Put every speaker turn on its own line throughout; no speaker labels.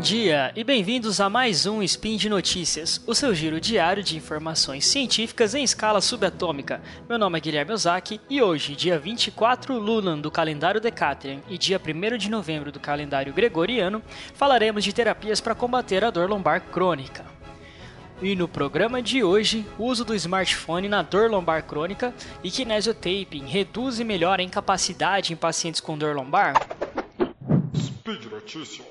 dia e bem-vindos a mais um Spin de Notícias, o seu giro diário de informações científicas em escala subatômica. Meu nome é Guilherme Ozaki e hoje, dia 24 Lunan do calendário Decatrian e dia 1 de novembro do calendário Gregoriano, falaremos de terapias para combater a dor lombar crônica. E no programa de hoje, o uso do smartphone na dor lombar crônica e kinesiotaping reduz e melhora a incapacidade em pacientes com dor lombar?
Speed Notícias.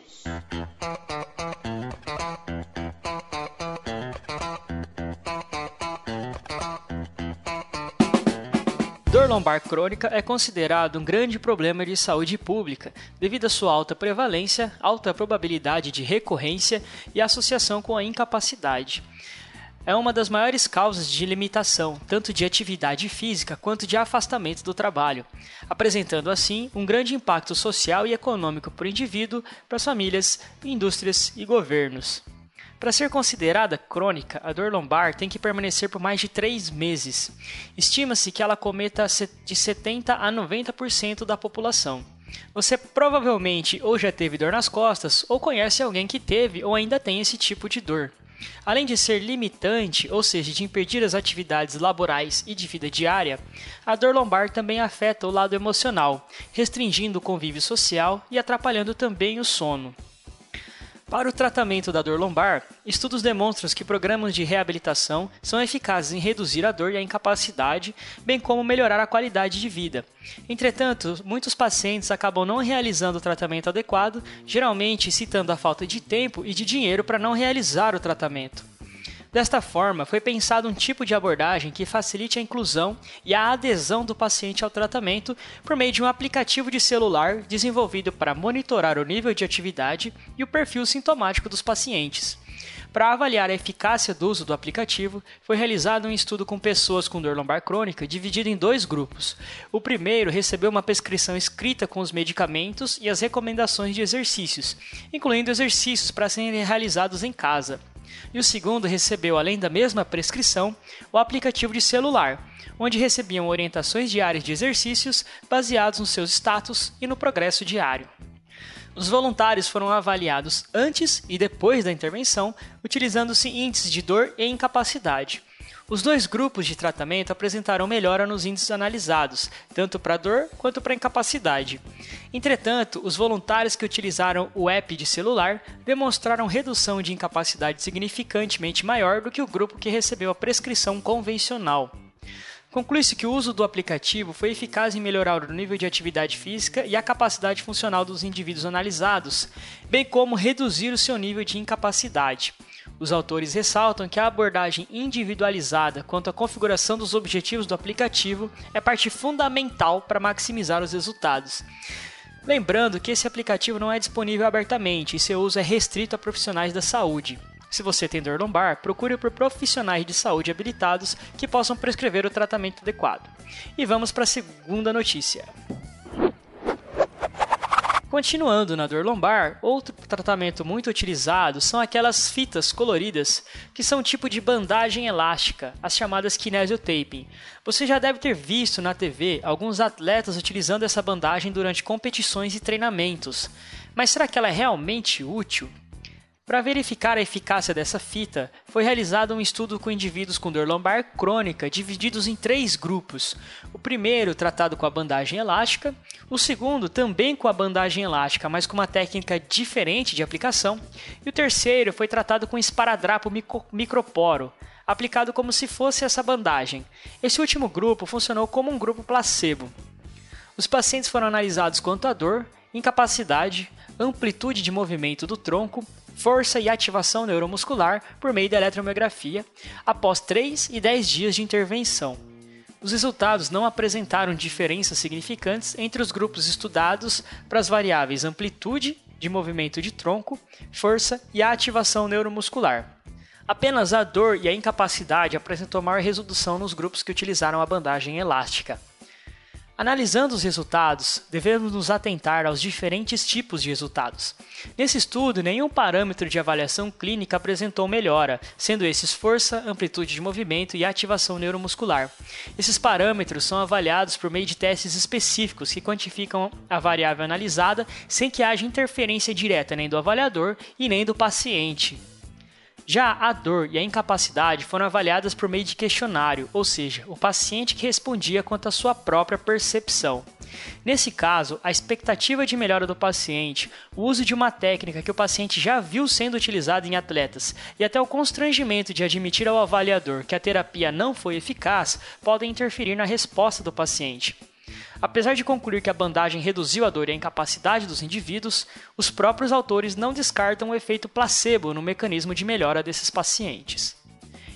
Dor lombar crônica é considerado um grande problema de saúde pública, devido à sua alta prevalência, alta probabilidade de recorrência e associação com a incapacidade. É uma das maiores causas de limitação, tanto de atividade física quanto de afastamento do trabalho, apresentando assim um grande impacto social e econômico para o indivíduo, para as famílias, indústrias e governos. Para ser considerada crônica, a dor lombar tem que permanecer por mais de três meses. Estima-se que ela cometa de 70% a 90% da população. Você provavelmente ou já teve dor nas costas, ou conhece alguém que teve ou ainda tem esse tipo de dor. Além de ser limitante, ou seja, de impedir as atividades laborais e de vida diária, a dor lombar também afeta o lado emocional, restringindo o convívio social e atrapalhando também o sono. Para o tratamento da dor lombar, estudos demonstram que programas de reabilitação são eficazes em reduzir a dor e a incapacidade, bem como melhorar a qualidade de vida. Entretanto, muitos pacientes acabam não realizando o tratamento adequado, geralmente citando a falta de tempo e de dinheiro para não realizar o tratamento. Desta forma, foi pensado um tipo de abordagem que facilite a inclusão e a adesão do paciente ao tratamento por meio de um aplicativo de celular desenvolvido para monitorar o nível de atividade e o perfil sintomático dos pacientes. Para avaliar a eficácia do uso do aplicativo, foi realizado um estudo com pessoas com dor lombar crônica, dividido em dois grupos. O primeiro recebeu uma prescrição escrita com os medicamentos e as recomendações de exercícios, incluindo exercícios para serem realizados em casa e o segundo recebeu, além da mesma prescrição, o aplicativo de celular, onde recebiam orientações diárias de exercícios baseados nos seus status e no progresso diário. Os voluntários foram avaliados antes e depois da intervenção, utilizando-se índices de dor e incapacidade. Os dois grupos de tratamento apresentaram melhora nos índices analisados, tanto para dor quanto para incapacidade. Entretanto, os voluntários que utilizaram o app de celular demonstraram redução de incapacidade significantemente maior do que o grupo que recebeu a prescrição convencional. Conclui-se que o uso do aplicativo foi eficaz em melhorar o nível de atividade física e a capacidade funcional dos indivíduos analisados, bem como reduzir o seu nível de incapacidade. Os autores ressaltam que a abordagem individualizada quanto à configuração dos objetivos do aplicativo é parte fundamental para maximizar os resultados. Lembrando que esse aplicativo não é disponível abertamente e seu uso é restrito a profissionais da saúde. Se você tem dor lombar, procure por profissionais de saúde habilitados que possam prescrever o tratamento adequado. E vamos para a segunda notícia. Continuando na dor lombar, outro tratamento muito utilizado são aquelas fitas coloridas, que são um tipo de bandagem elástica, as chamadas kinesiotaping. Você já deve ter visto na TV alguns atletas utilizando essa bandagem durante competições e treinamentos. Mas será que ela é realmente útil? Para verificar a eficácia dessa fita, foi realizado um estudo com indivíduos com dor lombar crônica, divididos em três grupos. O primeiro, tratado com a bandagem elástica, o segundo, também com a bandagem elástica, mas com uma técnica diferente de aplicação, e o terceiro foi tratado com esparadrapo microporo, aplicado como se fosse essa bandagem. Esse último grupo funcionou como um grupo placebo. Os pacientes foram analisados quanto à dor, incapacidade, amplitude de movimento do tronco, força e ativação neuromuscular por meio da eletromiografia após 3 e 10 dias de intervenção. Os resultados não apresentaram diferenças significantes entre os grupos estudados para as variáveis amplitude de movimento de tronco, força e ativação neuromuscular. Apenas a dor e a incapacidade apresentou maior resolução nos grupos que utilizaram a bandagem elástica. Analisando os resultados, devemos nos atentar aos diferentes tipos de resultados. Nesse estudo, nenhum parâmetro de avaliação clínica apresentou melhora, sendo esses força, amplitude de movimento e ativação neuromuscular. Esses parâmetros são avaliados por meio de testes específicos que quantificam a variável analisada sem que haja interferência direta nem do avaliador e nem do paciente. Já a dor e a incapacidade foram avaliadas por meio de questionário, ou seja, o paciente que respondia quanto à sua própria percepção. Nesse caso, a expectativa de melhora do paciente, o uso de uma técnica que o paciente já viu sendo utilizada em atletas e até o constrangimento de admitir ao avaliador que a terapia não foi eficaz podem interferir na resposta do paciente. Apesar de concluir que a bandagem reduziu a dor e a incapacidade dos indivíduos, os próprios autores não descartam o efeito placebo no mecanismo de melhora desses pacientes.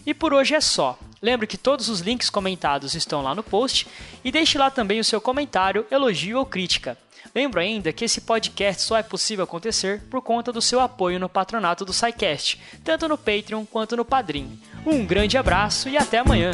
E por hoje é só. Lembre que todos os links comentados estão lá no post e deixe lá também o seu comentário, elogio ou crítica. Lembro ainda que esse podcast só é possível acontecer por conta do seu apoio no patronato do SciCast, tanto no Patreon quanto no Padrim. Um grande abraço e até amanhã!